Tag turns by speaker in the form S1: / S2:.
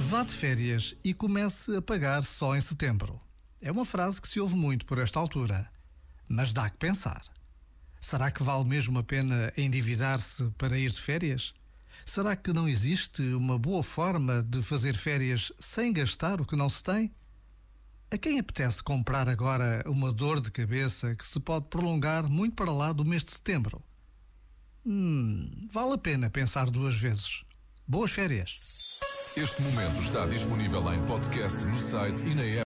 S1: Vá de férias e comece a pagar só em setembro. É uma frase que se ouve muito por esta altura, mas dá que pensar. Será que vale mesmo a pena endividar-se para ir de férias? Será que não existe uma boa forma de fazer férias sem gastar o que não se tem? A quem apetece comprar agora uma dor de cabeça que se pode prolongar muito para lá do mês de setembro? Hum, vale a pena pensar duas vezes. Boas férias!
S2: Este momento está disponível em podcast no site e na app.